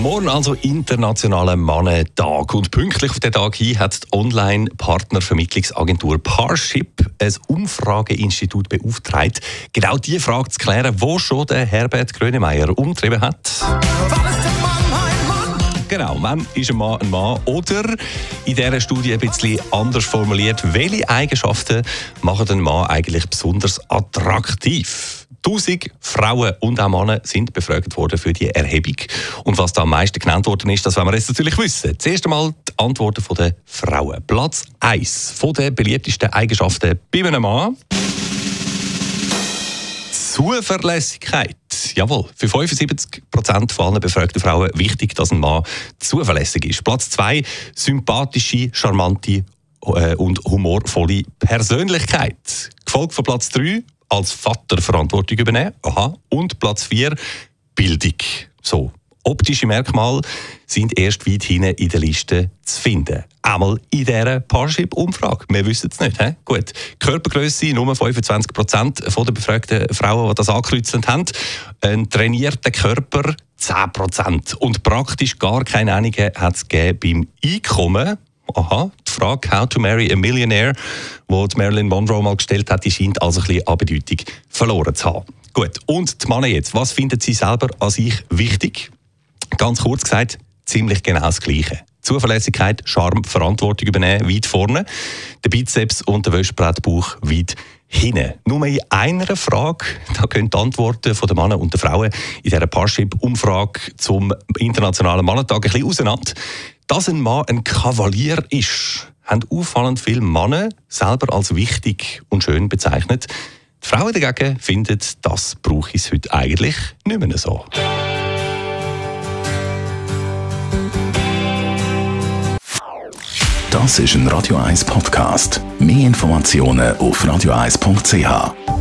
Morgen also internationaler Mannentag. Und pünktlich auf den Tag hin hat die Online-Partnervermittlungsagentur Parship ein Umfrageinstitut beauftragt, genau die Frage zu klären, wo schon der Herbert Grönemeyer umtrieben hat. Genau, wann ist ein Mann ein Mann? Oder in dieser Studie ein bisschen anders formuliert, welche Eigenschaften machen einen Mann eigentlich besonders attraktiv? 1000 Frauen und auch Männer sind befragt worden für die Erhebung. Und was da am meisten genannt worden ist, das wollen wir jetzt natürlich wissen. Zuerst einmal die Antworten der Frauen. Platz 1 von den beliebtesten Eigenschaften bei einem Mann. Zuverlässigkeit. Jawohl, für 75 Prozent von allen befragten Frauen wichtig, dass ein Mann zuverlässig ist. Platz 2, sympathische, charmante äh, und humorvolle Persönlichkeit. Gefolgt von Platz 3, als Vater Verantwortung übernehmen. Aha. Und Platz 4, Bildung. So. Optische Merkmale sind erst weit hinten in der Liste zu finden. Einmal in dieser Parship-Umfrage. Wir wissen es nicht. He? Gut. Körpergröße, nur 25 Prozent der befragten Frauen, die das angekreuzelt haben. Ein trainierter Körper, 10 Prozent. Und praktisch gar keine Einigung hat es beim Einkommen. Aha, Frage «How to marry a millionaire», die Marilyn Monroe mal gestellt hat, die scheint also ein bisschen an Bedeutung verloren zu haben. Gut, und die Männer jetzt, was finden Sie selber an sich wichtig? Ganz kurz gesagt, ziemlich genau das Gleiche. Zuverlässigkeit, Charme, Verantwortung übernehmen, weit vorne. Der Bizeps und der Wäschbrettbauch weit hinten. Nur in einer Frage, da gehen die Antworten von den Männern und den Frauen in dieser Parship-Umfrage zum Internationalen Mannentag ein bisschen auseinander. Dass ein Mann ein Kavalier ist, haben auffallend viele Männer selber als wichtig und schön bezeichnet. Die Frauen dagegen finden, das brauche ich heute eigentlich nicht mehr so. Das ist ein Radio 1 Podcast. Mehr Informationen auf radio1.ch.